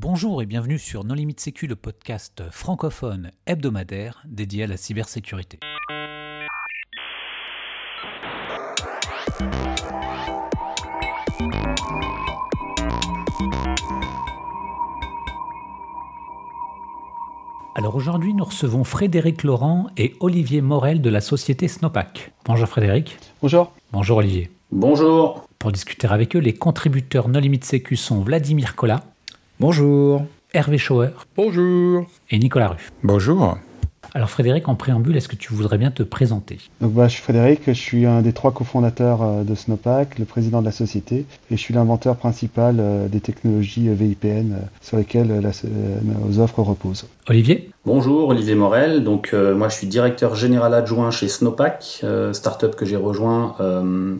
Bonjour et bienvenue sur Non Limite Sécu, le podcast francophone hebdomadaire dédié à la cybersécurité. Alors aujourd'hui, nous recevons Frédéric Laurent et Olivier Morel de la société Snowpack. Bonjour Frédéric. Bonjour. Bonjour Olivier. Bonjour. Pour discuter avec eux, les contributeurs No Limite Sécu sont Vladimir Collat. Bonjour. Hervé Schauer. Bonjour. Et Nicolas Ruff. Bonjour. Alors Frédéric, en préambule, est-ce que tu voudrais bien te présenter? Donc, bah, je suis Frédéric, je suis un des trois cofondateurs euh, de Snowpack, le président de la société, et je suis l'inventeur principal euh, des technologies euh, VIPN sur lesquelles la, nos offres reposent. Olivier? Bonjour, Olivier Morel. Donc moi je suis directeur général adjoint chez Snowpack, startup que j'ai rejoint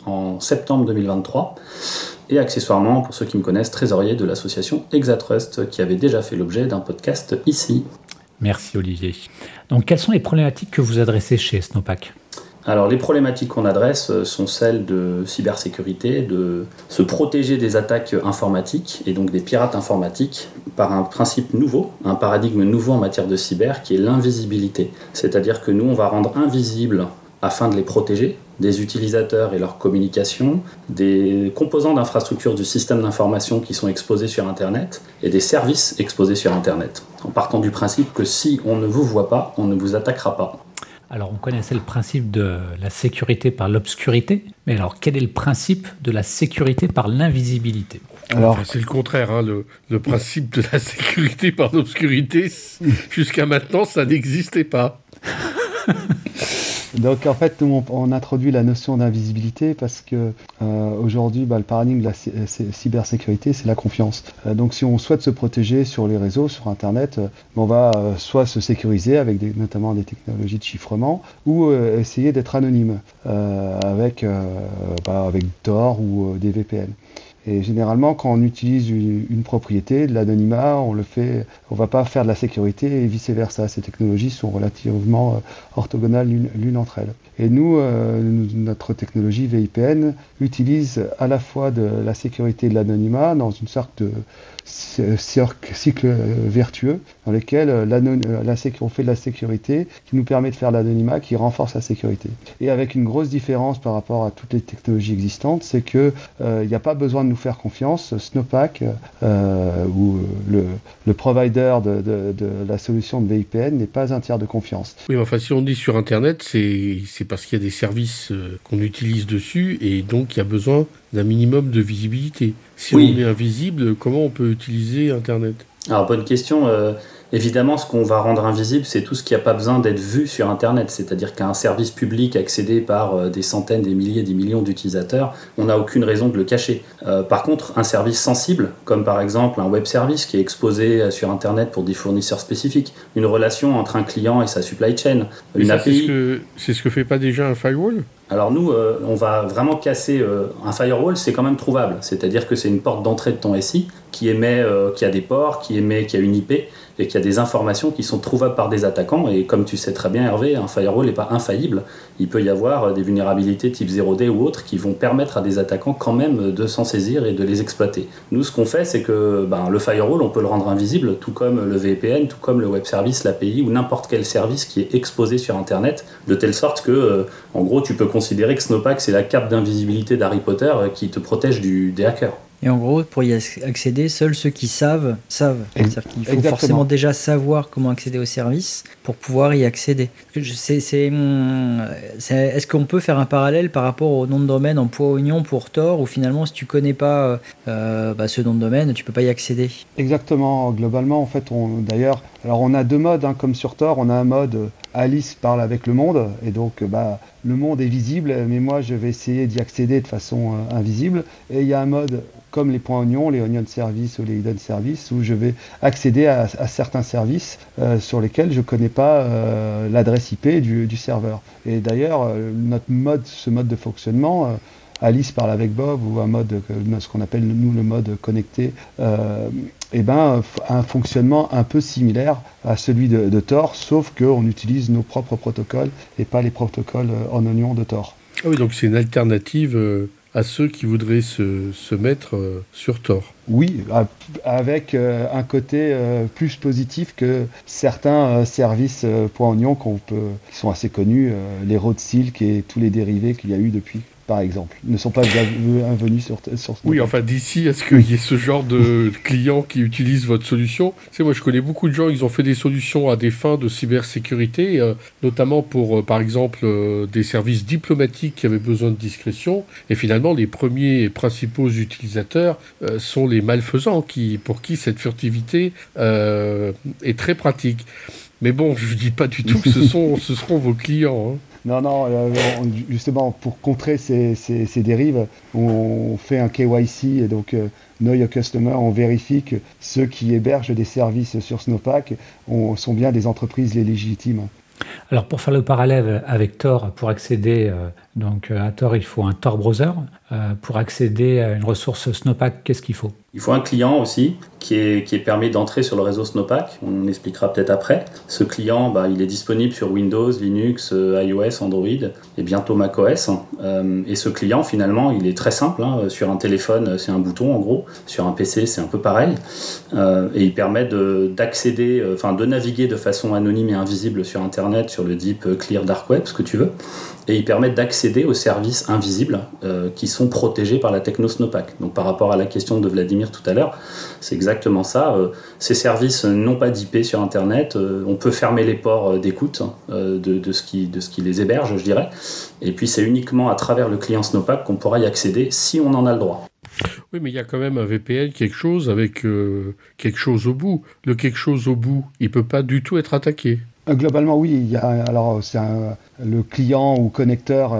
en septembre 2023 et accessoirement, pour ceux qui me connaissent, trésorier de l'association Exatrust, qui avait déjà fait l'objet d'un podcast ici. Merci Olivier. Donc quelles sont les problématiques que vous adressez chez Snowpack? Alors les problématiques qu'on adresse euh, sont celles de cybersécurité, de se protéger des attaques informatiques et donc des pirates informatiques par un principe nouveau, un paradigme nouveau en matière de cyber qui est l'invisibilité. C'est-à-dire que nous on va rendre invisible afin de les protéger des utilisateurs et leur communication, des composants d'infrastructure du système d'information qui sont exposés sur Internet et des services exposés sur Internet, en partant du principe que si on ne vous voit pas, on ne vous attaquera pas. Alors on connaissait le principe de la sécurité par l'obscurité, mais alors quel est le principe de la sécurité par l'invisibilité? Alors, c'est le contraire. Hein, le, le, principe de la sécurité par l'obscurité, jusqu'à maintenant, ça n'existait pas. Donc en fait, nous, on, introduit la notion d'invisibilité parce que euh, aujourd'hui, bah, le paradigme de la cybersécurité, c'est la confiance. Euh, donc si on souhaite se protéger sur les réseaux, sur Internet, euh, on va soit se sécuriser avec notamment des technologies de chiffrement ou essayer d'être anonyme avec, bah, avec Tor ou des VPN. Et généralement, quand on utilise une, propriété, de l'anonymat, on le fait, on va pas faire de la sécurité et vice versa. Ces technologies sont relativement euh, orthogonales l'une entre elles. Et nous, euh, notre technologie VIPN utilise à la fois de la sécurité et de l'anonymat dans une sorte de cycle vertueux dans lequel euh, la, on fait de la sécurité qui nous permet de faire l'anonymat qui renforce la sécurité. Et avec une grosse différence par rapport à toutes les technologies existantes, c'est que il n'y a pas besoin de nous faire confiance. Snowpack euh, ou le, le provider de, de, la solution de VPN n'est pas un tiers de confiance. Oui, mais enfin, si on dit sur Internet, c'est parce qu'il y a des services euh, qu'on utilise dessus et donc il y a besoin d'un minimum de visibilité. Si on est invisible, comment on peut utiliser Internet? Alors, bonne question. Euh, Évidemment, ce qu'on va rendre invisible, c'est tout ce qui n'a pas besoin d'être vu sur Internet. C'est-à-dire qu'un service public accédé par euh, des centaines, des milliers, des millions d'utilisateurs, on n'a aucune raison de le cacher. Euh, par contre, un service sensible, comme par exemple un web service qui est exposé euh, sur Internet pour des fournisseurs spécifiques, une relation entre un client et sa supply chain, une API. C'est ce, que, fait pas déjà un firewall? Alors nous, on va vraiment casser un firewall, c'est quand même trouvable. C'est-à-dire que c'est une porte d'entrée de ton SI qui émet, qui a des ports, qui émet, qui a une IP et qu'il y a des informations qui sont trouvables par des attaquants. Et comme tu sais très bien, Hervé, un firewall n'est pas infaillible. Il peut y avoir des vulnérabilités type 0D ou autres qui vont permettre à des attaquants quand même de s'en saisir et de les exploiter. Nous, ce qu'on fait, c'est que ben, le firewall, on peut le rendre invisible, tout comme le VPN, tout comme le web service, l'API ou n'importe quel service qui est exposé sur Internet, de telle sorte que, euh, en gros, tu peux considérer que Snowpack, c'est la cape d'invisibilité d'Harry Potter euh, qui te protège du, des hackers. Et en gros, pour y accéder, seuls ceux qui savent savent. C'est-à-dire qu'il faut forcément déjà savoir comment accéder au service pour pouvoir y accéder. Hum, est-ce qu'on peut faire un parallèle par rapport au nom de domaine en poids oignon pour Tor, où finalement, si tu connais pas euh, euh, bah, ce nom de domaine, tu peux pas y accéder? Exactement. Globalement, en fait, d'ailleurs, alors on a deux modes, hein, comme sur Tor, on a un mode Alice parle avec le monde, et donc bah, le monde est visible, mais moi je vais essayer d'y accéder de façon euh, invisible. Et il y a un mode comme les points oignons, les onion service ou les hidden service, où je vais accéder à, certains services euh, sur lesquels je ne connais pas euh, l'adresse IP du, serveur. Et d'ailleurs, notre mode, ce mode de fonctionnement, Alice parle avec Bob ou un mode, ce qu'on appelle nous le mode connecté, euh, eh ben, un fonctionnement un peu similaire à celui de, Tor, sauf qu'on utilise nos propres protocoles et pas les protocoles en oignon de Tor. Ah oui, donc c'est une alternative euh, à ceux qui voudraient se, se mettre sur Tor. Oui, avec un côté plus positif que certains services point oignon qui sont assez connus, les Road Silk et tous les dérivés qu'il y a eu depuis par exemple, ne sont pas venus sur, sur Oui, enfin, d'ici à ce qu'il y ait ce genre de clients qui utilisent votre solution. Tu moi, je connais beaucoup de gens, ils ont fait des solutions à des fins de cybersécurité, euh, notamment pour, euh, par exemple, euh, des services diplomatiques qui avaient besoin de discrétion. Et finalement, les premiers et principaux utilisateurs sont les malfaisants, qui, pour qui cette furtivité est très pratique. Mais bon, je ne dis pas du tout que ce, sont, ce seront vos clients. Hein. Non, non, euh, justement, pour contrer ces, dérives, on fait un KYC, et donc euh, Your Customer, on vérifie que ceux qui hébergent des services sur Snowpack sont bien des entreprises légitimes. Alors pour faire le parallèle avec Tor, pour accéder euh, donc à Tor, il faut un Tor browser. pour accéder à une ressource Snowpack, qu'est-ce qu'il faut? Il faut un client aussi qui est, qui permis d'entrer sur le réseau Snowpack. On expliquera peut-être après. Ce client, bah, il est disponible sur Windows, Linux, euh, iOS, Android et bientôt macOS. Euh, et ce client, finalement, il est très simple. Hein. Sur un téléphone, c'est un bouton en gros. Sur un PC, c'est un peu pareil. Euh, et il permet d'accéder, enfin de naviguer de façon anonyme et invisible sur Internet, sur le Deep Clear Dark Web, ce que tu veux. Et il permet d'accéder aux services invisibles qui sont protégés par la techno Snowpack. Donc par rapport à la question de Vladimir tout à l'heure, c'est exactement ça. Euh, ces services n'ont pas d'IP sur Internet. Euh, on peut fermer les ports euh, d'écoute de, ce qui, de ce qui les héberge, je dirais. Et puis c'est uniquement à travers le client Snowpack qu'on pourra y accéder si on en a le droit. Oui, mais il y a quand même un VPN, quelque chose avec quelque chose au bout. Le quelque chose au bout, il peut pas du tout être attaqué. Globalement, oui. Il y a, alors, c'est le client ou connecteur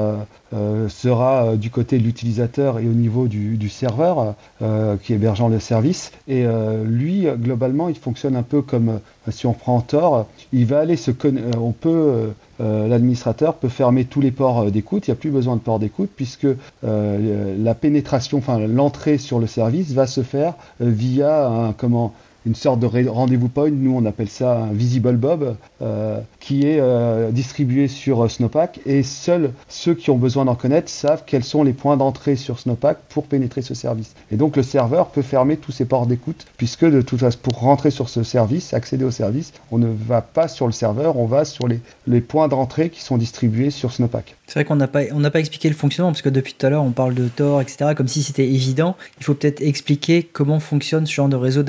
euh, sera euh, du côté de l'utilisateur et au niveau du, serveur euh, qui hébergeant le service. Et lui, globalement, il fonctionne un peu comme si on prend Tor, il va aller se on peut l'administrateur peut fermer tous les ports d'écoute, il n'y a plus besoin de ports d'écoute puisque la pénétration, enfin l'entrée sur le service va se faire via un comment une sorte de rendez-vous point, nous on appelle ça un visible bob, euh, qui est euh, distribué sur euh, Snowpack et seuls ceux qui ont besoin d'en connaître savent quels sont les points d'entrée sur Snowpack pour pénétrer ce service. Et donc le serveur peut fermer tous ses ports d'écoute puisque de toute façon pour rentrer sur ce service, accéder au service, on ne va pas sur le serveur, on va sur les, les points d'entrée qui sont distribués sur Snowpack. C'est vrai qu'on n'a pas, pas expliqué le fonctionnement parce que depuis tout à l'heure on parle de Tor, etc. comme si c'était évident. Il faut peut-être expliquer comment fonctionne ce genre de réseau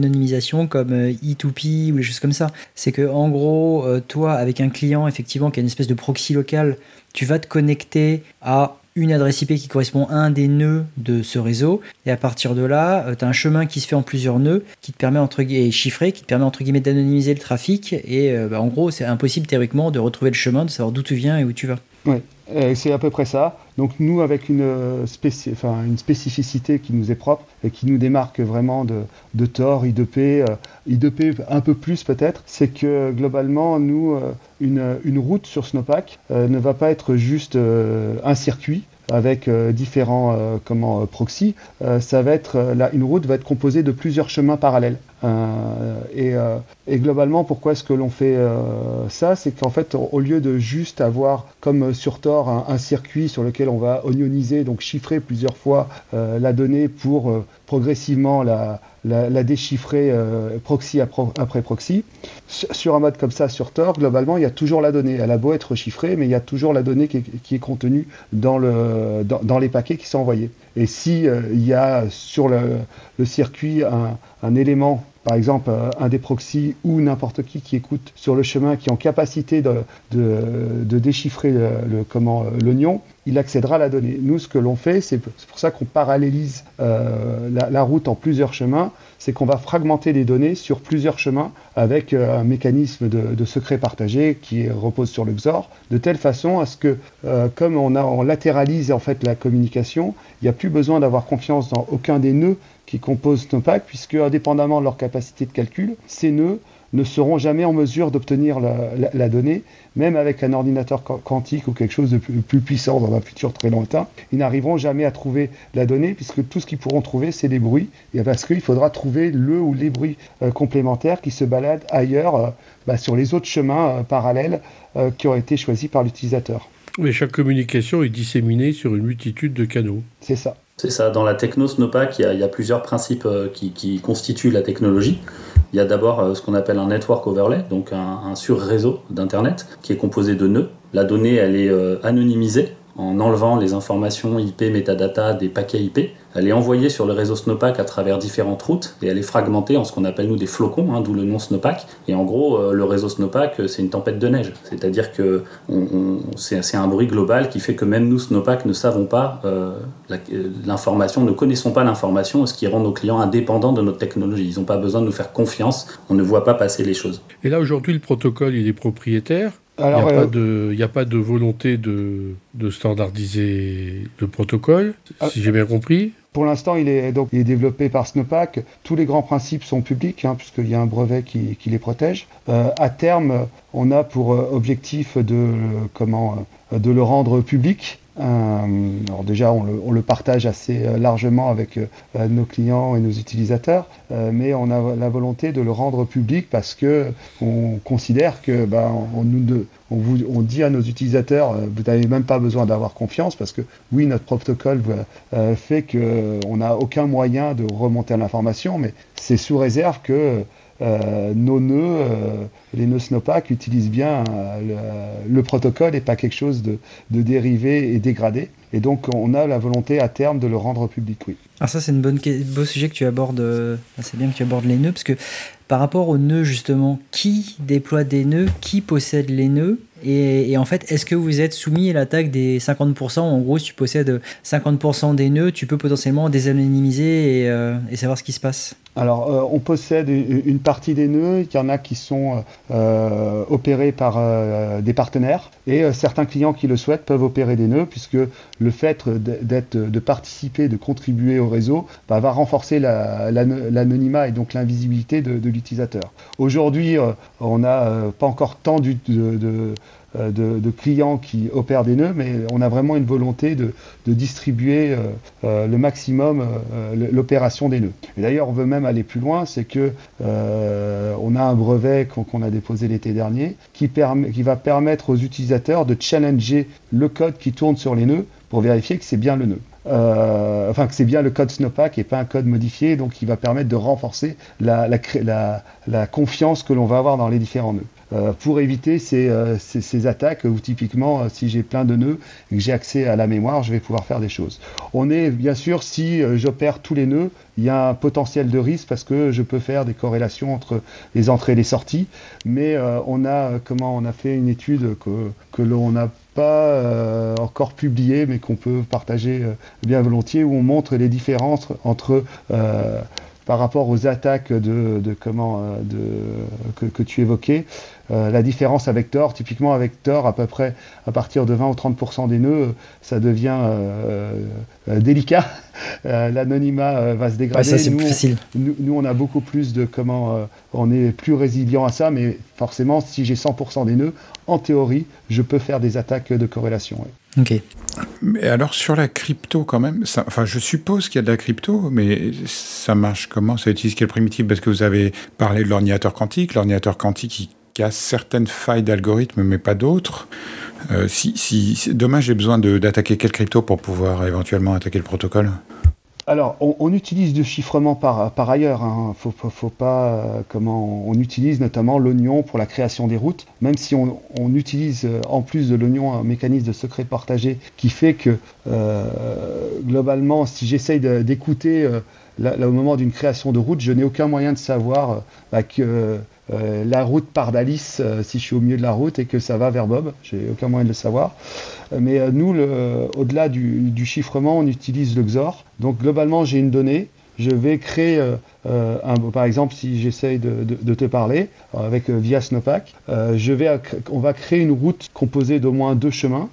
d'anonymisation comme E2P ou des choses comme ça. C'est que en gros, euh, toi, avec un client effectivement qui a une espèce de proxy local, tu vas te connecter à une adresse IP qui correspond à un des nœuds de ce réseau. Et à partir de là, euh, tu as un chemin qui se fait en plusieurs nœuds, qui te permet entre guillemets, chiffré, qui te permet entre guillemets d'anonymiser le trafic. Et euh, bah, en gros, c'est impossible théoriquement de retrouver le chemin, de savoir d'où tu viens et où tu vas. Oui, c'est à peu près ça. Donc nous, avec une, euh, une spécificité qui nous est propre et qui nous démarque vraiment de, de Tor, I2P, I2P un peu plus peut-être, c'est que globalement, nous, une, une, route sur Snowpack ne va pas être juste un circuit, avec euh, différents euh, comment, euh, proxys, ça va être une route va être composée de plusieurs chemins parallèles. Et, et, globalement, pourquoi est-ce que l'on fait ça? C'est qu'en fait, au lieu de juste avoir, comme sur Tor, un, circuit sur lequel on va onioniser, donc chiffrer plusieurs fois la donnée pour progressivement la, déchiffrer euh, proxy après proxy. Sur un mode comme ça, sur Tor, globalement, il y a toujours la donnée. Elle a beau être chiffrée, mais il y a toujours la donnée qui est, contenue dans, le, les paquets qui sont envoyés. Et si euh, il y a sur le, circuit un, un élément par exemple euh, un des proxys ou n'importe qui qui écoute sur le chemin qui est en capacité de, déchiffrer le, euh, l'oignon, il accédera à la donnée. Nous, ce que l'on fait, c'est pour ça qu'on parallélise euh, la, route en plusieurs chemins, c'est qu'on va fragmenter les données sur plusieurs chemins avec un mécanisme de, secret partagé qui repose sur le XOR, de telle façon à ce que, comme on, a, latéralise en fait la communication, il n'y a plus besoin d'avoir confiance dans aucun des nœuds qui composent Snowpack, puisque indépendamment de leur capacité de calcul, ces nœuds ne seront jamais en mesure d'obtenir la, donnée, même avec un ordinateur quantique ou quelque chose de plus, puissant dans un futur très lointain. Ils n'arriveront jamais à trouver la donnée, puisque tout ce qu'ils pourront trouver, c'est des bruits, et parce qu'il faudra trouver le ou les bruits euh, complémentaires qui se baladent ailleurs, euh, bah, sur les autres chemins euh, parallèles qui ont été choisis par l'utilisateur. Mais chaque communication est disséminée sur une multitude de canaux. C'est ça. C'est ça. Dans la techno Snowpack, il y, a, plusieurs principes euh, qui, constituent la technologie. Il y a d'abord euh, ce qu'on appelle un network overlay, donc un, sur-réseau d'Internet qui est composé de nœuds. La donnée, elle est euh, anonymisée en enlevant les informations IP, metadata des paquets IP. Elle est envoyée sur le réseau Snowpack à travers différentes routes et elle est fragmentée en ce qu'on appelle nous des flocons, hein, d'où le nom Snowpack. Et en gros, euh, le réseau Snowpack, euh, c'est une tempête de neige. C'est-à-dire que c'est un bruit global qui fait que même nous, Snowpack, ne savons pas euh, l'information, ne connaissons pas l'information, ce qui rend nos clients indépendants de notre technologie. Ils n'ont pas besoin de nous faire confiance, on ne voit pas passer les choses. Et là, aujourd'hui, le protocole, il est propriétaire il n'y a, pas de, a pas de volonté de, de standardiser le protocole, si j'ai bien compris. Pour l'instant, il est donc il est développé par Snowpack. Tous les grands principes sont publics, hein, puisqu'il y a un brevet qui, qui les protège. Euh, à terme, on a pour euh, objectif de comment euh, de le rendre public. Euh, alors déjà, on le, partage assez euh, largement avec euh, nos clients et nos utilisateurs, mais on a la volonté de le rendre public parce que on considère que ben, on, nous, on, vous, on, dit à nos utilisateurs, vous n'avez même pas besoin d'avoir confiance parce que oui, notre protocole fait qu'on n'a aucun moyen de remonter à l'information, mais c'est sous réserve que euh, nos nœuds, euh, les nœuds Snowpack utilisent bien euh, le, protocole et pas quelque chose de, dérivé et dégradé. Et donc on a la volonté à terme de le rendre public, oui. Alors ça c'est bonne beau sujet que tu abordes. c'est bien que tu abordes les nœuds parce que par rapport aux nœuds justement, qui déploie des nœuds, qui possède les nœuds? Et, en fait, est-ce que vous êtes soumis à l'attaque des 50% En gros, si tu possèdes 50% des nœuds, tu peux potentiellement désanonymiser et savoir ce qui se passe. Alors, euh, on possède une partie des nœuds, il y en a qui sont euh, opérés par euh, des partenaires, et certains clients qui le souhaitent peuvent opérer des nœuds, puisque le fait d'être, de participer, de contribuer au réseau, bah, va renforcer l'anonymat et donc l'invisibilité de, l'utilisateur. Aujourd'hui, on n'a pas encore tant de euh, de, clients qui opèrent des nœuds, mais on a vraiment une volonté de, distribuer euh, euh, le maximum l'opération des nœuds. Et d'ailleurs, on veut même aller plus loin, c'est que on a un brevet qu'on a déposé l'été dernier qui, va permettre aux utilisateurs de challenger le code qui tourne sur les nœuds pour vérifier que c'est bien le nœud. enfin que c'est bien le code Snowpack et pas un code modifié, donc qui va permettre de renforcer la, la confiance que l'on va avoir dans les différents nœuds. Euh, pour éviter ces, euh, ces, ces, attaques où typiquement, euh, si j'ai plein de nœuds et que j'ai accès à la mémoire, je vais pouvoir faire des choses. On est bien sûr, si j'opère tous les nœuds, il y a un potentiel de risque parce que je peux faire des corrélations entre les entrées et les sorties, mais on a comment on a fait une étude que, que l'on n'a pas encore publiée, mais qu'on peut partager bien volontiers, où on montre les différences entre par rapport aux attaques de, comment de, que, que, tu évoquais, euh, la différence avec Tor, typiquement avec Tor, à peu près à partir de 20 ou 30% des nœuds, ça devient euh, euh, délicat. L'anonymat va se dégrader. ça, nous, facile. Nous, on a beaucoup plus de comment on est plus résilient à ça, mais forcément, si j'ai 100% des nœuds, en théorie, je peux faire des attaques de corrélation. Ok. Mais alors sur la crypto quand même, enfin je suppose qu'il y a de la crypto, mais ça marche comment? Ça utilise quelle primitive Parce que vous avez parlé de l'ordinateur quantique. L'ordinateur quantique, il y a certaines failles d'algorithme, mais pas d'autres. Euh, si, demain j'ai besoin d'attaquer quel crypto pour pouvoir éventuellement attaquer le protocole? Alors, on, utilise du chiffrement par, par ailleurs. Hein. Faut, faut, pas euh, comment on utilise notamment l'oignon pour la création des routes. Même si on, utilise euh, en plus de l'oignon un mécanisme de secret partagé qui fait que globalement, si j'essaye d'écouter au moment d'une création de route, je n'ai aucun moyen de savoir bah, que euh, la route part d'Alice euh, si je suis au milieu de la route et que ça va vers Bob. J'ai aucun moyen de le savoir. Euh, mais nous, au-delà du, chiffrement, on utilise le XOR. Donc globalement, j'ai une donnée. Je vais créer, un, par exemple, si j'essaye de, te parler avec via Snowpack, je vais, on va créer une route composée d'au moins deux chemins.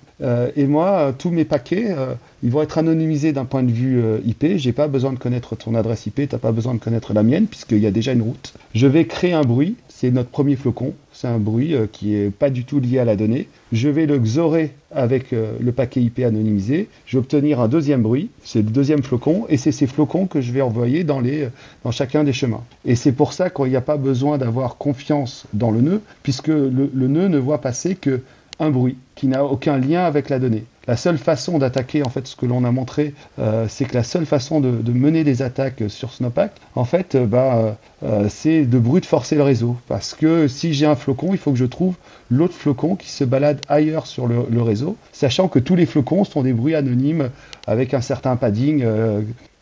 et moi, tous mes paquets, ils vont être anonymisés d'un point de vue IP. J'ai pas besoin de connaître ton adresse IP, tu n'as pas besoin de connaître la mienne puisqu'il y a déjà une route. Je vais créer un bruit c'est notre premier flocon. C'est un bruit euh, qui n'est pas du tout lié à la donnée. Je vais le xorer avec euh, le paquet IP anonymisé. Je vais obtenir un deuxième bruit, c'est le deuxième flocon, et c'est ces flocons que je vais envoyer euh, dans chacun des chemins. Et c'est pour ça qu'il n'y a pas besoin d'avoir confiance dans le nœud, puisque le, nœud ne voit passer que un bruit qui n'a aucun lien avec la donnée. La seule façon d'attaquer, en fait, ce que l'on a montré, euh, c'est que la seule façon de, mener des attaques sur Snowpack, en fait, euh, bah, euh, c'est de brute forcer le réseau. Parce que si j'ai un flocon, il faut que je trouve l'autre flocon qui se balade ailleurs sur le, réseau, sachant que tous les flocons sont des bruits anonymes avec un certain padding.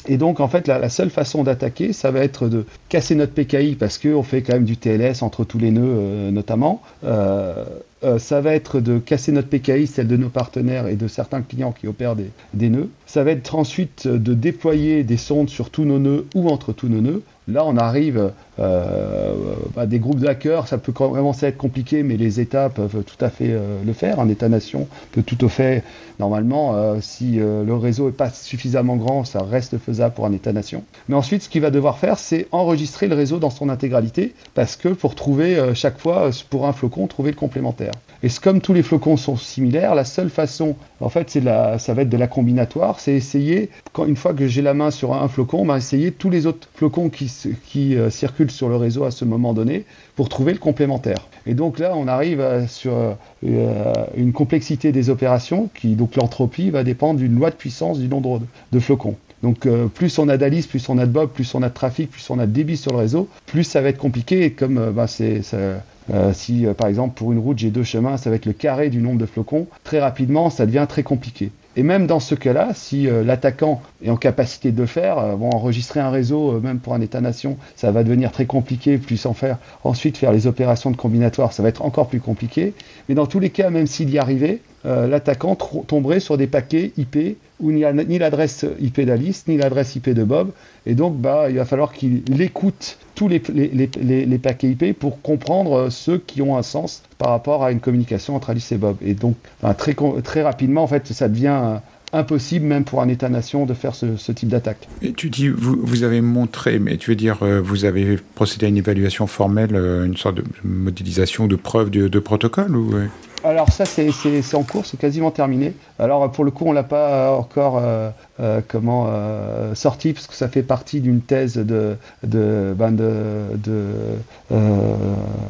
et donc, en fait, la, seule façon d'attaquer, ça va être de casser notre PKI parce qu'on fait quand même du TLS entre tous les nœuds, notamment. Ça va être de casser notre PKI, celle de nos partenaires et de certains clients qui opèrent des, nœuds. Ça va être ensuite de déployer des sondes sur tous nos nœuds ou entre tous nos nœuds. Là, on arrive euh, à des groupes d'hackers. Ça peut vraiment être compliqué, mais les États peuvent tout à fait euh, le faire. Un État-nation peut tout à fait, normalement, si le réseau n'est pas suffisamment grand, ça reste faisable pour un État-nation. Mais ensuite, ce qu'il va devoir faire, c'est enregistrer le réseau dans son intégralité, parce que pour trouver chaque fois, pour un flocon, trouver le complémentaire. Et comme tous les flocons sont similaires, la seule façon, en fait, c'est ça va être de la combinatoire, c'est essayer, quand, une fois que j'ai la main sur un flocon, bah, essayer tous les autres flocons qui, euh, circulent sur le réseau à ce moment donné pour trouver le complémentaire. Et donc là, on arrive sur euh, une complexité des opérations qui, donc l'entropie, va dépendre d'une loi de puissance du nombre de, flocons. Donc euh, plus on a d'Alice, plus on a de Bob, plus on a de trafic, plus on a de débit sur le réseau, plus ça va être compliqué. Comme bah, c'est euh, si euh, par exemple pour une route j'ai deux chemins, ça va être le carré du nombre de flocons. Très rapidement, ça devient très compliqué. Et même dans ce cas-là, si euh, l'attaquant est en capacité de le faire, enregistrer un réseau, même pour un État-nation, ça va devenir très compliqué, plus en faire ensuite faire les opérations de combinatoire, ça va être encore plus compliqué. Mais dans tous les cas, même s'il y arrivait, l'attaquant tomberait sur des paquets IP où il n'y a ni l'adresse IP d'Alice, ni l'adresse IP de Bob. Et donc, bah, il va falloir qu'il écoute tous les, paquets IP pour comprendre ceux qui ont un sens par rapport à une communication entre Alice et Bob. Et donc, très, très rapidement, en fait, ça devient impossible même pour un État-nation de faire ce, type d'attaque. Tu dis, vous, vous, avez montré, mais tu veux dire, euh, vous avez procédé à une évaluation formelle, euh, une sorte de modélisation de preuve de, de protocole ou alors ça c'est en cours, c'est quasiment terminé. Alors pour le coup on l'a pas encore euh, euh, comment euh, sorti parce que ça fait partie d'une thèse de de ben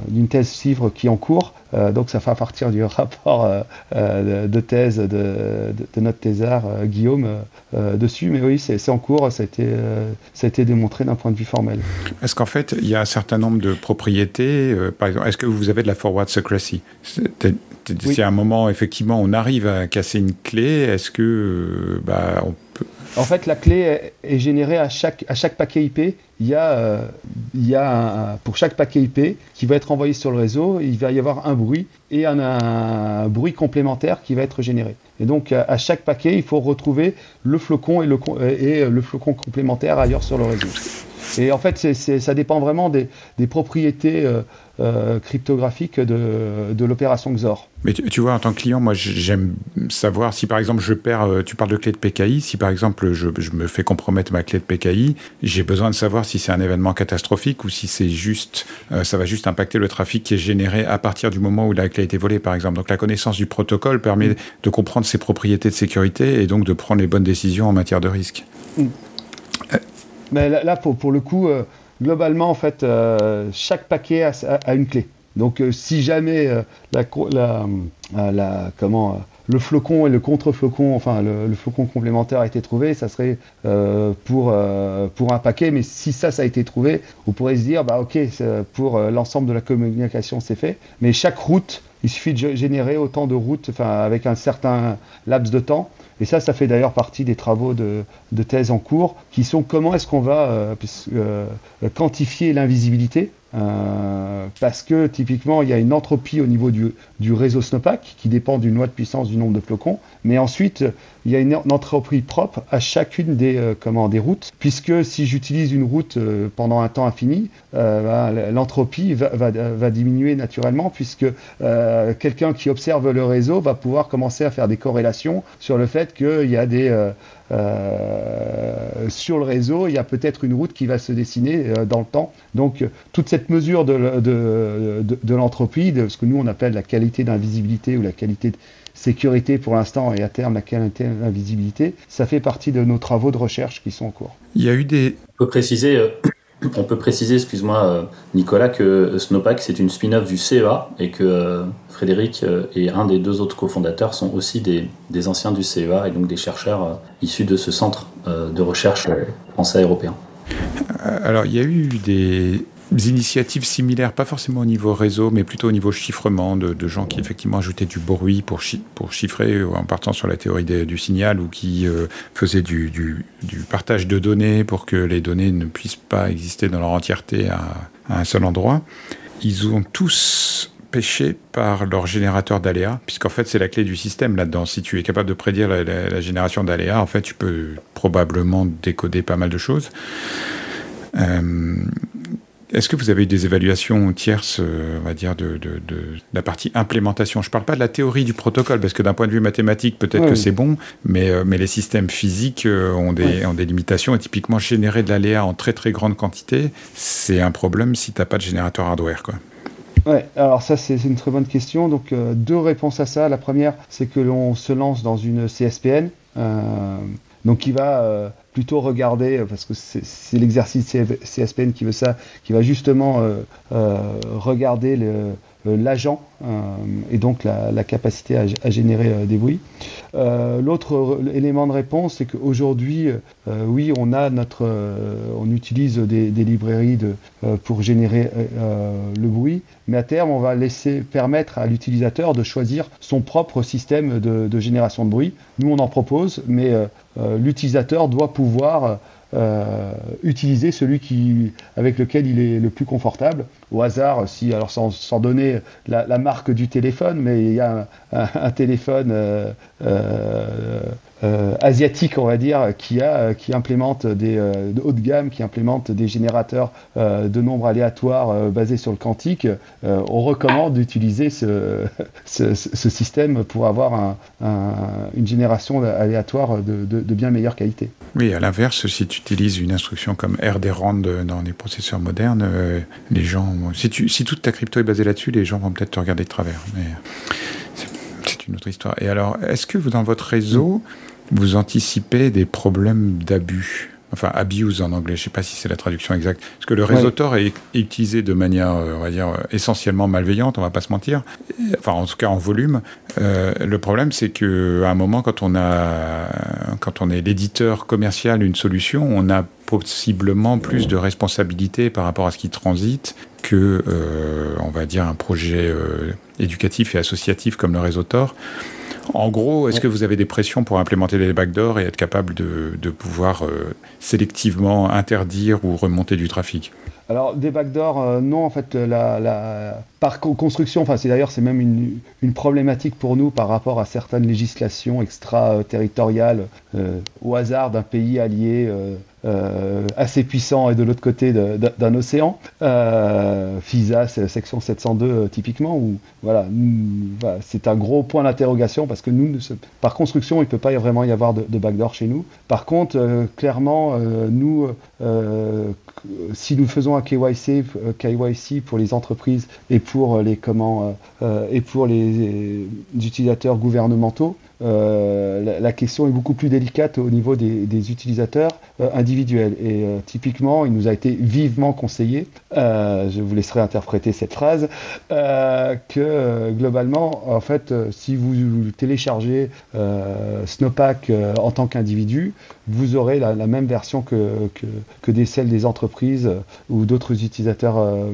d'une thèse CIVRE qui est en cours. donc ça fera partir du rapport de, thèse de, notre thésard Guillaume dessus. Mais oui c'est en cours, ça a été ça a été démontré d'un point de vue formel. Est-ce qu'en fait il y a un certain nombre de propriétés, par exemple, est-ce que vous avez de la forward secrecy? Si à un moment, effectivement, on arrive à casser une clé, est-ce que euh, bah, on peut... En fait, la clé est générée à chaque, à chaque paquet IP. Il y a, euh, il y a pour chaque paquet IP qui va être envoyé sur le réseau, il va y avoir un bruit et un, bruit complémentaire qui va être généré. Et donc, à, chaque paquet, il faut retrouver le flocon et le, et le flocon complémentaire ailleurs sur le réseau. Et en fait, ça dépend vraiment des, propriétés euh, euh, cryptographiques de, l'opération XOR. Mais tu, vois, en tant que client, moi, j'aime savoir si, par exemple, je perds, euh, tu parles de clé de PKI, si, par exemple, je, me fais compromettre ma clé de PKI, j'ai besoin de savoir si c'est un événement catastrophique ou si c'est juste, ça va juste impacter le trafic qui est généré à partir du moment où la clé a été volée, par exemple. Donc, la connaissance du protocole permet de comprendre ses propriétés de sécurité et donc de prendre les bonnes décisions en matière de risque. Mm. Mais là, pour, le coup, euh, globalement, en fait, euh, chaque paquet a, une clé. Donc, euh, si jamais comment, le flocon et le contre-flocon, enfin le, flocon complémentaire a été trouvé, ça serait pour, un paquet. Mais si ça, ça a été trouvé, vous pourrez se dire, bah ok, pour l'ensemble de la communication, c'est fait. Mais chaque route, il suffit de générer autant de routes, enfin avec un certain laps de temps. Et ça, ça fait d'ailleurs partie des travaux de, thèse en cours, qui sont comment est-ce qu'on va euh, euh, quantifier l'invisibilité euh, parce que typiquement, il y a une entropie au niveau du, réseau Snowpack qui dépend d'une loi de puissance du nombre de flocons. Mais ensuite, il y a une, entropie propre à chacune des, euh, comment, des routes, puisque si j'utilise une route euh, pendant un temps infini, ben, l'entropie va, va, diminuer naturellement, puisque quelqu'un qui observe le réseau va pouvoir commencer à faire des corrélations sur le fait qu'il y a des euh, sur le réseau, il y a peut-être une route qui va se dessiner euh, dans le temps. Donc, toute cette mesure de, de, l'entropie, de ce que nous on appelle la qualité d'invisibilité ou la qualité de sécurité pour l'instant et à terme la qualité d'invisibilité, ça fait partie de nos travaux de recherche qui sont en cours. Il y a eu des. On peut préciser, euh, on peut préciser, excuse-moi Nicolas, que Snowpack c'est une spin-off du CEA et que Frédéric et un des deux autres cofondateurs sont aussi des, anciens du CEA et donc des chercheurs issus de ce centre de recherche français européen. Alors il y a eu des initiatives similaires, pas forcément au niveau réseau, mais plutôt au niveau chiffrement, de, gens qui effectivement ajoutaient du bruit pour, pour chiffrer en partant sur la théorie du signal ou qui euh, faisaient du, du, partage de données pour que les données ne puissent pas exister dans leur entièreté à, un seul endroit. Ils ont tous péché par leur générateur d'aléas, puisqu'en fait c'est la clé du système là-dedans. Si tu es capable de prédire la, la génération d'aléas, en fait tu peux probablement décoder pas mal de choses. Euh, est-ce que vous avez eu des évaluations tierces, euh, on va dire, de, la partie implémentation? Je ne parle pas de la théorie du protocole, parce que d'un point de vue mathématique, peut-être que c'est bon, mais, euh, mais les systèmes physiques euh, ont, des, ont des limitations. Et typiquement, générer de l'aléa en très très grande quantité, c'est un problème si tu n'as pas de générateur hardware. Quoi. Ouais, alors ça c'est une très bonne question. Donc deux réponses à ça. La première, c'est que l'on se lance dans une CSPN. donc qui va plutôt regarder, euh, parce que c'est l'exercice CSPN qui veut ça, qui va justement euh, euh, regarder l'agent et donc la, capacité à, générer des bruits. L'autre élément de réponse, c'est qu'aujourd'hui, oui, on a notre, on utilise des, librairies pour générer le bruit, mais à terme, on va laisser permettre à l'utilisateur de choisir son propre système de, génération de bruit. Nous, on en propose, mais euh, l'utilisateur doit pouvoir euh, utiliser celui qui, avec lequel il est le plus confortable. Au hasard, si, alors sans, donner la, marque du téléphone, mais il y a un, téléphone euh, euh, asiatique, on va dire, qui, a, implémente des euh, de haut de gamme, qui implémente des générateurs euh, de nombres aléatoires basés sur le quantique, on recommande d'utiliser ce, système pour avoir une génération aléatoire de, bien meilleure qualité. Oui, à l'inverse, si tu utilises une instruction comme RDRAND dans les processeurs modernes, les gens, si toute ta crypto est basée là-dessus, les gens vont peut-être te regarder de travers. Mais c'est une autre histoire. Et alors, est-ce que vous, dans votre réseau, vous anticipez des problèmes d'abus enfin abuse en anglais, je ne sais pas si c'est la traduction exacte, parce que le réseau Tor est utilisé de manière, euh, on va dire, essentiellement malveillante, on va pas se mentir, enfin en tout cas en volume. Euh, le problème, c'est que à un moment, quand on a, quand on est l'éditeur commercial d'une solution, on a possiblement plus de responsabilités par rapport à ce qui transite que, euh, on va dire, un projet éducatif et associatif comme le réseau Tor. En gros, est-ce que vous avez des pressions pour implémenter les backdoors et être capable de, pouvoir euh, sélectivement interdire ou remonter du trafic? Alors des backdoors, euh, non en fait la, par construction, enfin c'est d'ailleurs c'est même une, problématique pour nous par rapport à certaines législations extra-territoriales euh, au hasard d'un pays allié euh, assez puissant et de l'autre côté d'un océan. Euh, FISA, section 702 euh, typiquement, où voilà, c'est un gros point d'interrogation parce que nous, par construction, il peut pas vraiment y avoir de, backdoor chez nous. Par contre, clairement, nous, si nous faisons un KYC, KYC pour les entreprises et pour les comment et pour les utilisateurs gouvernementaux, euh, la, question est beaucoup plus délicate au niveau des, utilisateurs euh, individuels. Et euh, typiquement, il nous a été vivement conseillé, je vous laisserai interpréter cette phrase, que globalement, en fait, si vous téléchargez Snowpack en tant qu'individu, vous aurez la, même version que, que, des celles des entreprises ou d'autres utilisateurs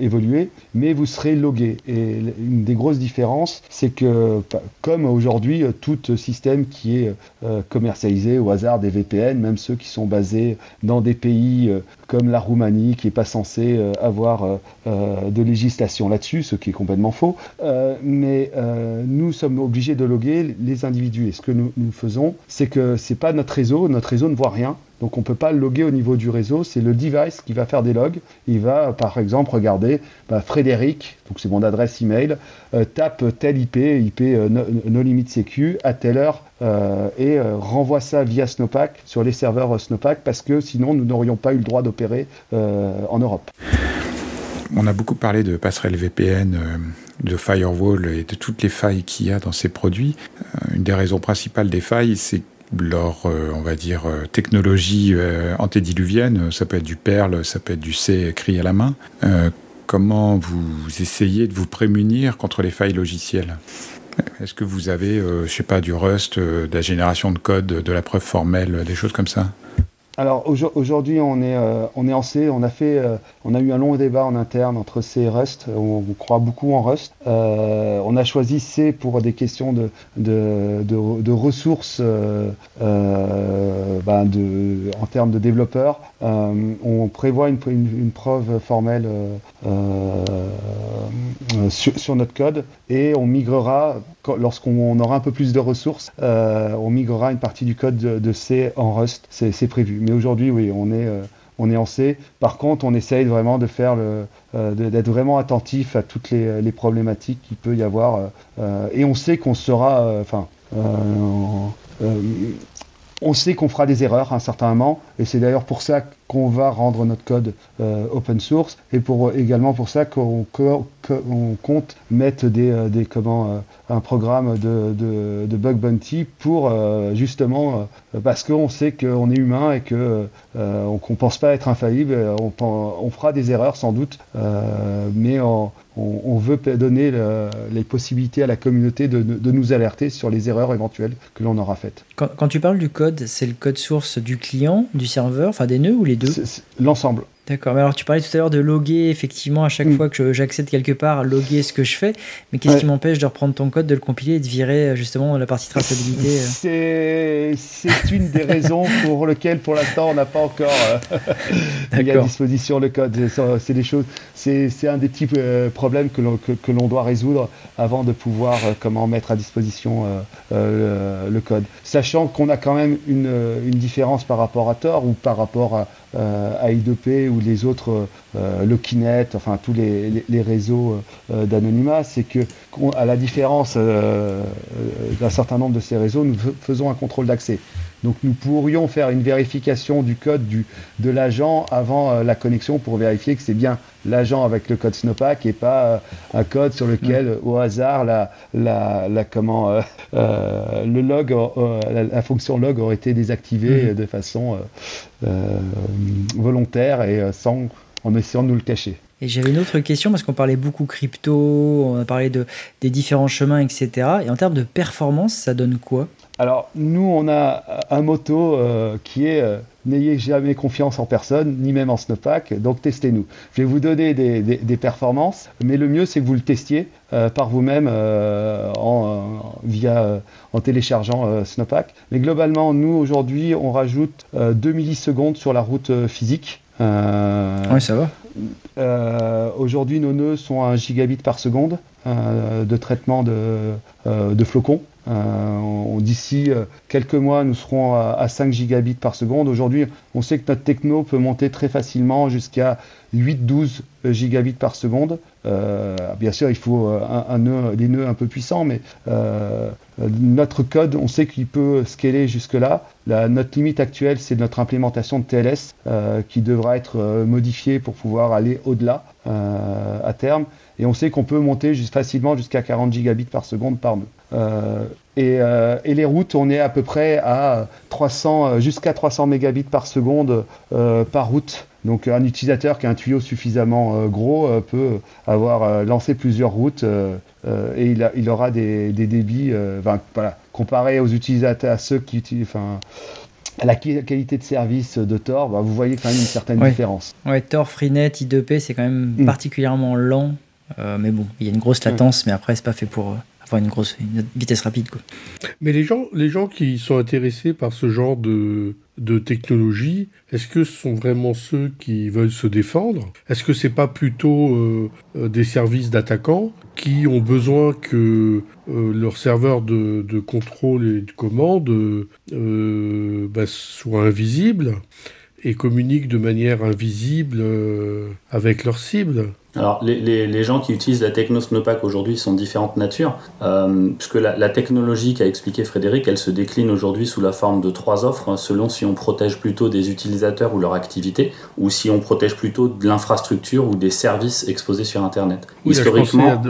évolués, mais vous serez logué. Et une des grosses différences, c'est que comme aujourd'hui, aujourd'hui, euh, tout système qui est euh, commercialisé au hasard des VPN, même ceux qui sont basés dans des pays euh, comme la Roumanie, qui n'est pas censé avoir de législation là-dessus, ce qui est complètement faux. mais nous sommes obligés de loguer les individus. Et ce que nous, nous faisons, c'est que c'est pas notre réseau, notre réseau ne voit rien. Donc on ne peut pas loguer au niveau du réseau, c'est le device qui va faire des logs. Il va par exemple regarder bah, Frédéric, donc c'est mon adresse email, euh, tape tel IP, IP euh, no, limit sécu à telle heure euh, et renvoie ça via Snowpack sur les serveurs Snowpack parce que sinon nous n'aurions pas eu le droit d'opérer en Europe. On a beaucoup parlé de passerelle VPN, de firewall et de toutes les failles qu'il y a dans ces produits. Une des raisons principales des failles, c'est leur, on va dire, technologie antédiluvienne. Ça peut être du Perl, ça peut être du C écrit à la main. comment vous essayez de vous prémunir contre les failles logicielles? Est-ce que vous avez, je sais pas, du Rust, de la génération de code, de la preuve formelle, des choses comme ça? Alors aujourd'hui, on est euh, on est en C. On a fait, euh, on a eu un long débat en interne entre C et Rust. On, croit beaucoup en Rust. Euh, on a choisi C pour des questions de de, de, ressources ben de, en termes de développeurs. on prévoit une, une, preuve formelle sur, sur, notre code et on migrera lorsqu'on aura un peu plus de ressources. on migrera une partie du code de, C en Rust. C'est prévu mais aujourd'hui, oui, on est, euh, on est en C. Par contre, on essaye vraiment de faire le, euh, d'être vraiment attentif à toutes les, problématiques qu'il peut y avoir. Euh, et on sait qu'on sera, enfin, on sait qu'on fera des erreurs à moment, et c'est d'ailleurs pour ça qu'on va rendre notre code euh, open source et pour également pour ça qu'on compte mettre des, euh, des comment euh, un programme de, de, bug bounty pour justement parce qu'on sait qu'on est humain et que on ne pense pas être infaillible, on, fera des erreurs sans doute, mais on, on, veut donner les possibilités à la communauté de, de, nous alerter sur les erreurs éventuelles que l'on aura faites. Quand, quand, tu parles du code, c'est le code source du client, du serveur, enfin des nœuds ou les L'ensemble. D'accord, mais alors tu parlais tout à l'heure de loguer, effectivement, à chaque mm. fois que j'accède quelque part, loguer ce que je fais, mais qu'est-ce qui m'empêche de reprendre ton code, de le compiler et de virer euh, justement la partie traçabilité euh C'est une des raisons pour lesquelles, pour l'instant, on n'a pas encore euh, mis à disposition le code. C'est des choses, c'est un des petits problèmes que l'on que, doit résoudre avant de pouvoir comment mettre à disposition le, code. Sachant qu'on a quand même une, une différence par rapport à Tor ou par rapport à euh, I2P ou les autres, euh, Lokinet, enfin tous les, les, réseaux euh, d'anonymat, c'est que, à la différence d'un certain nombre de ces réseaux, nous faisons un contrôle d'accès. Donc nous pourrions faire une vérification du code du, de l'agent avant la connexion pour vérifier que c'est bien l'agent avec le code Snowpack et pas un code sur lequel au hasard la, la, la comment le log la, fonction log aurait été désactivée mm. de façon euh, volontaire et euh, sans, en essayant de nous le cacher. Et j'avais une autre question parce qu'on parlait beaucoup crypto, on a parlé de, des différents chemins, etc. Et en termes de performance, ça donne quoi? Alors, nous, on a un motto euh, qui est N'ayez jamais confiance en personne, ni même en Snowpack, donc testez-nous. Je vais vous donner des, des, performances, mais le mieux, c'est que vous le testiez par vous-même en, via, en téléchargeant Snowpack. Mais globalement, nous, aujourd'hui, on rajoute 2 millisecondes sur la route physique. oui, ça va. Euh, aujourd'hui, nos nœuds sont à 1 gigabit par seconde euh, de traitement de, euh, flocons. D'ici quelques mois, nous serons à, 5 gigabits par seconde. Aujourd'hui, on sait que notre techno peut monter très facilement jusqu'à 8-12 gigabits par seconde. bien sûr, il faut un, des nœuds un peu puissants, mais notre code, on sait qu'il peut scaler jusque-là. notre limite actuelle, c'est notre implémentation de TLS qui devra être modifiée pour pouvoir aller au-delà euh, à terme. Et on sait qu'on peut monter juste facilement jusqu'à 40 gigabits par seconde par nœud. Euh, euh, et, les routes, on est à peu près à 300, jusqu'à 300 mégabits par seconde par route. Donc un utilisateur qui a un tuyau suffisamment gros peut avoir lancé plusieurs routes et il, il, aura des, débits, voilà, comparé aux utilisateurs, à ceux qui utilisent, enfin, la qualité de service de Tor, bah, vous voyez quand même une certaine différence. Ouais, Tor, Freenet, I2P, c'est quand même mm. particulièrement lent. Euh, mais bon, il y a une grosse latence, mais après, c'est pas fait pour euh, avoir une grosse vitesse rapide. Quoi. Mais les gens, les gens qui sont intéressés par ce genre de, de technologie, est-ce que ce sont vraiment ceux qui veulent se défendre? Est-ce que c'est pas plutôt euh, des services d'attaquants qui ont besoin que euh, leur serveur de, contrôle et de commande euh, bah, soit invisible et communiquent de manière invisible avec leur cible? Alors, les, les, les, gens qui utilisent la techno Snowpack aujourd'hui sont différentes natures, euh, puisque la, la, technologie qu'a expliqué Frédéric, elle se décline aujourd'hui sous la forme de trois offres, hein, selon si on protège plutôt des utilisateurs ou leur activité, ou si on protège plutôt de l'infrastructure ou des services exposés sur Internet. Historiquement,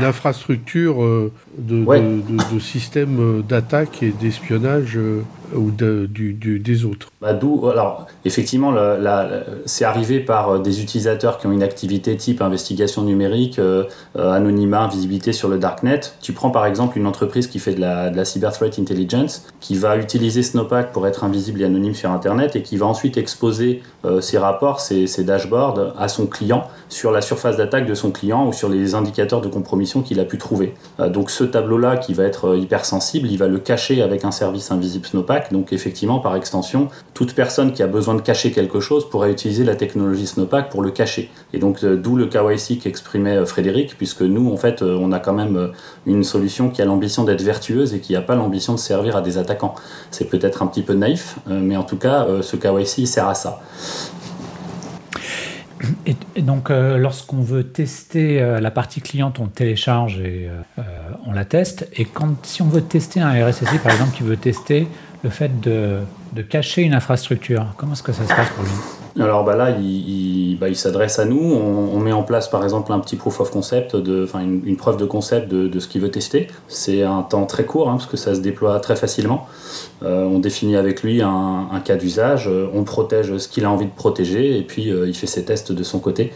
l'infrastructure euh, de, de, de, de, systèmes d'attaque et d'espionnage euh, ou de, du, des autres. Bah, D'où, alors, effectivement, c'est arrivé par des utilisateurs qui ont une activité type investigation numérique, anonymat, visibilité sur le darknet. Tu prends par exemple une entreprise qui fait de la, cyber threat intelligence, qui va utiliser Snowpack pour être invisible et anonyme sur Internet et qui va ensuite exposer ses rapports, ses, dashboards à son client sur la surface d'attaque de son client ou sur les indicateurs de compromission qu'il a pu trouver. Euh, donc ce tableau-là qui va être euh, hypersensible, il va le cacher avec un service invisible Snowpack. Donc effectivement, par extension, toute personne qui a besoin de cacher quelque chose pourrait utiliser la technologie Snowpack pour le cacher. Et donc euh, d'où le KYC qu'exprimait Frédéric, puisque nous, en fait, on a quand même une solution qui a l'ambition d'être vertueuse et qui n'a pas l'ambition de servir à des attaquants. C'est peut-être un petit peu naïf, mais en tout cas, ce KYC sert à ça. Et, donc, euh, lorsqu'on veut tester euh, la partie cliente, on télécharge et euh, on la teste. Et quand, si on veut tester un RSSI, par exemple, qui veut tester le fait de, de cacher une infrastructure, comment est-ce que ça se passe pour lui? Alors bah là, il, bah, s'adresse à nous. On, met en place par exemple un petit proof of concept, enfin une, preuve de concept de, ce qu'il veut tester. C'est un temps très court hein, parce que ça se déploie très facilement. Euh, on définit avec lui un, un cas d'usage, euh, on protège ce qu'il a envie de protéger et puis euh, il fait ses tests de son côté.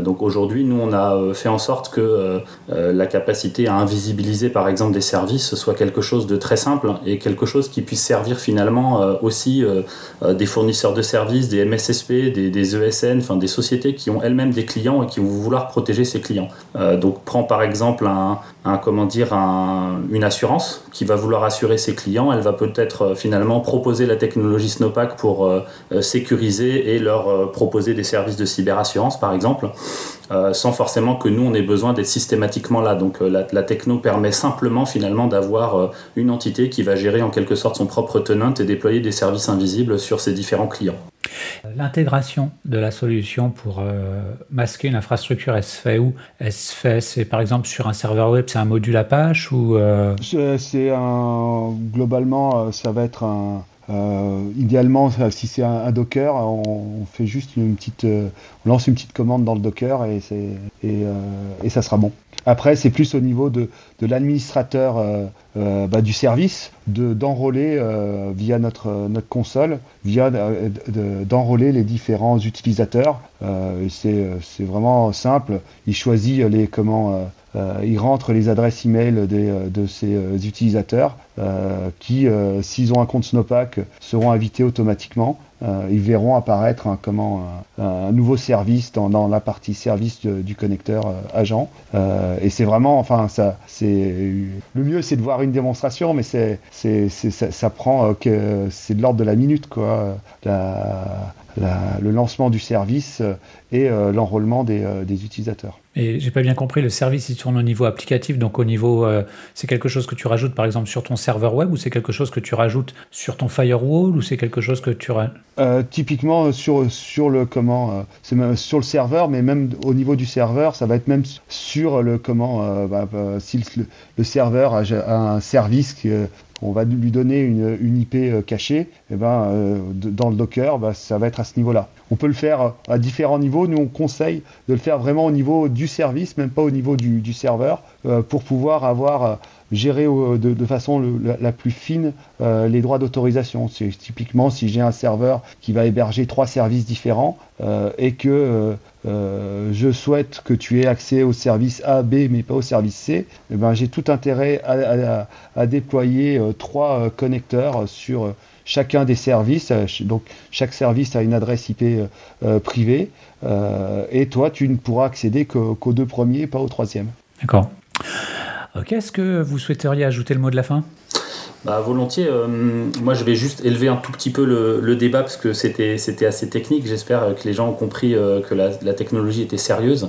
donc aujourd'hui, nous on a fait en sorte que la capacité à invisibiliser par exemple des services soit quelque chose de très simple et quelque chose qui puisse servir finalement aussi des fournisseurs de services, des MSSP des, ESN, e enfin des sociétés qui ont elles-mêmes des clients et qui vont vouloir protéger ces clients. Euh, donc prends par exemple un, comment dire, une assurance qui va vouloir assurer ses clients. Elle va peut-être euh, finalement proposer la technologie Snowpack pour euh, sécuriser et leur proposer des services de cyberassurance par exemple. Sans forcément que nous on ait besoin d'être systématiquement là. Donc la, la, techno permet simplement finalement d'avoir une entité qui va gérer en quelque sorte son propre tenant et déployer des services invisibles sur ses différents clients. L'intégration de la solution pour euh, masquer une infrastructure, elle se fait où? Elle se fait, c'est par exemple sur un serveur web, c'est un module Apache ou euh? C'est un globalement, euh, ça va être un, idéalement, si c'est un, Docker, on, fait juste une petite, on lance une petite commande dans le Docker et, et, ça sera bon. Après, c'est plus au niveau de, l'administrateur euh, euh, bah, du service de d'enrôler euh, via notre console, via d'enrôler les différents utilisateurs. c'est c'est vraiment simple. Il choisit les comment il rentre les adresses email des, de ces utilisateurs qui, s'ils ont un compte Snowpack, seront invités automatiquement. Euh, ils verront apparaître un, comment, un, nouveau service dans, la partie service du connecteur euh, agent. Euh, et c'est vraiment, enfin, ça, c'est le mieux, c'est de voir une démonstration, mais c'est, c'est, ça, prend que c'est de l'ordre de la minute, quoi. Le lancement du service euh, et euh, l'enrôlement euh, des, utilisateurs. Et j'ai pas bien compris, le service il tourne au niveau applicatif, donc au niveau, c'est quelque chose que tu rajoutes par exemple sur ton serveur web ou c'est quelque chose que tu rajoutes sur ton firewall ou c'est quelque chose que tu euh, typiquement sur sur le comment, c'est sur le serveur, mais même au niveau du serveur, ça va être même sur le comment, bah, si le, serveur a, a un service qui, on va lui donner une, IP euh, cachée, et eh ben, euh, dans le Docker, bah, ça va être à ce niveau-là. On peut le faire euh, à différents niveaux. Nous, on conseille de le faire vraiment au niveau du service, même pas au niveau du, serveur, pour pouvoir avoir géré de, façon la, plus fine les droits d'autorisation. C'est typiquement si j'ai un serveur qui va héberger trois services différents et que euh, je souhaite que tu aies accès au service A, B, mais pas au service C, eh ben, j'ai tout intérêt à, déployer euh, trois euh, connecteurs sur chacun des services. Donc chaque service a une adresse IP privée et toi tu ne pourras accéder qu'aux deux premiers, pas au troisième. D'accord. Ok, est-ce que vous souhaiteriez ajouter le mot de la fin? Bah, volontiers. Euh, moi, je vais juste élever un tout petit peu le, débat parce que c'était assez technique. J'espère que les gens ont compris euh, que la, technologie était sérieuse.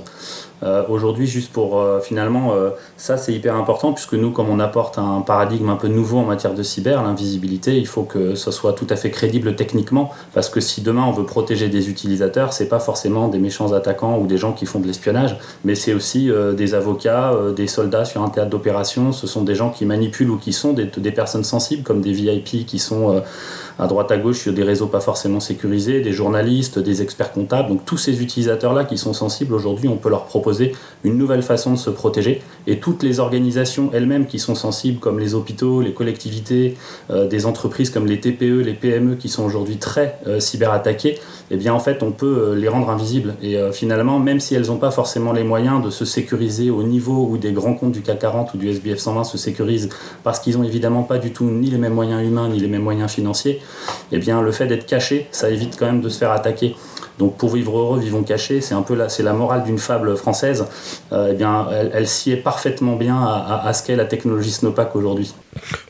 Euh, aujourd'hui, juste pour finalement, ça c'est hyper important puisque nous, comme on apporte un paradigme un peu nouveau en matière de cyber, l'invisibilité, il faut que ce soit tout à fait crédible techniquement parce que si demain on veut protéger des utilisateurs, c'est pas forcément des méchants attaquants ou des gens qui font de l'espionnage, mais c'est aussi des avocats, des soldats sur un théâtre d'opération, ce sont des gens qui manipulent ou qui sont des, des personnes sensibles, comme des VIP qui sont à droite à gauche sur des réseaux pas forcément sécurisés, des journalistes, des experts comptables. Donc tous ces utilisateurs-là qui sont sensibles aujourd'hui, on peut leur proposer une nouvelle façon de se protéger. Et toutes les organisations elles-mêmes qui sont sensibles, comme les hôpitaux, les collectivités, euh, des entreprises comme les TPE, les PME qui sont aujourd'hui très euh, cyberattaquées, eh bien en fait on peut euh, les rendre invisibles. Et finalement, même si elles n'ont pas forcément les moyens de se sécuriser au niveau où des grands comptes du CAC 40 ou du SBF 120 se sécurisent, parce qu'ils n'ont évidemment pas du tout ni les mêmes moyens humains ni les mêmes moyens financiers, eh le fait d'être caché, ça évite quand même de se faire attaquer. Donc pour vivre heureux, vivons cachés, c'est un peu la, c'est la morale d'une fable française. Euh, eh bien, elle, elle sied parfaitement bien à, ce qu'est la technologie Snowpack aujourd'hui.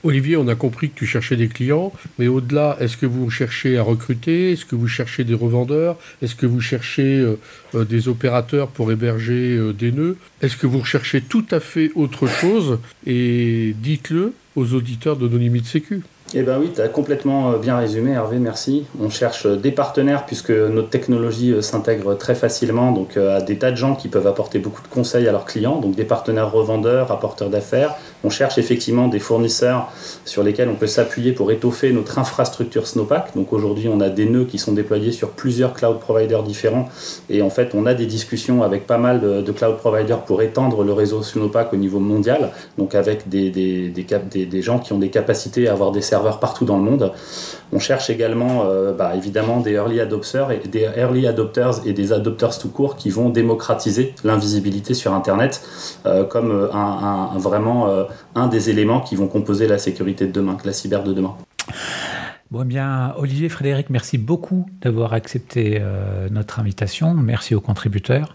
Olivier, on a compris que tu cherchais des clients, mais au-delà, est-ce que vous cherchez à recruter? Est-ce que vous cherchez des revendeurs? Est-ce que vous cherchez euh, euh, des opérateurs pour héberger des nœuds? Est-ce que vous recherchez tout à fait autre chose? Et dites-le aux auditeurs de nos limites sécu. Eh bien oui, tu as complètement euh, bien résumé Hervé, merci. On cherche euh, des partenaires puisque notre technologie euh, s'intègre très facilement donc à des tas de gens qui peuvent apporter beaucoup de conseils à leurs clients, donc des partenaires revendeurs, apporteurs d'affaires. On cherche effectivement des fournisseurs sur lesquels on peut s'appuyer pour étoffer notre infrastructure Snowpack. Donc aujourd'hui, on a des nœuds qui sont déployés sur plusieurs cloud providers différents et en fait, on a des discussions avec pas mal de, cloud providers pour étendre le réseau Snowpack au niveau mondial, donc avec des, des, des, des gens qui ont des capacités à avoir des services partout dans le monde. On cherche également euh, bah, évidemment des early adopters et des early adopters et des adopters tout court qui vont démocratiser l'invisibilité sur Internet euh, comme euh, un, vraiment un des éléments qui vont composer la sécurité de demain, la cyber de demain. Bon, eh bien, Olivier, Frédéric, merci beaucoup d'avoir accepté notre invitation. Merci aux contributeurs.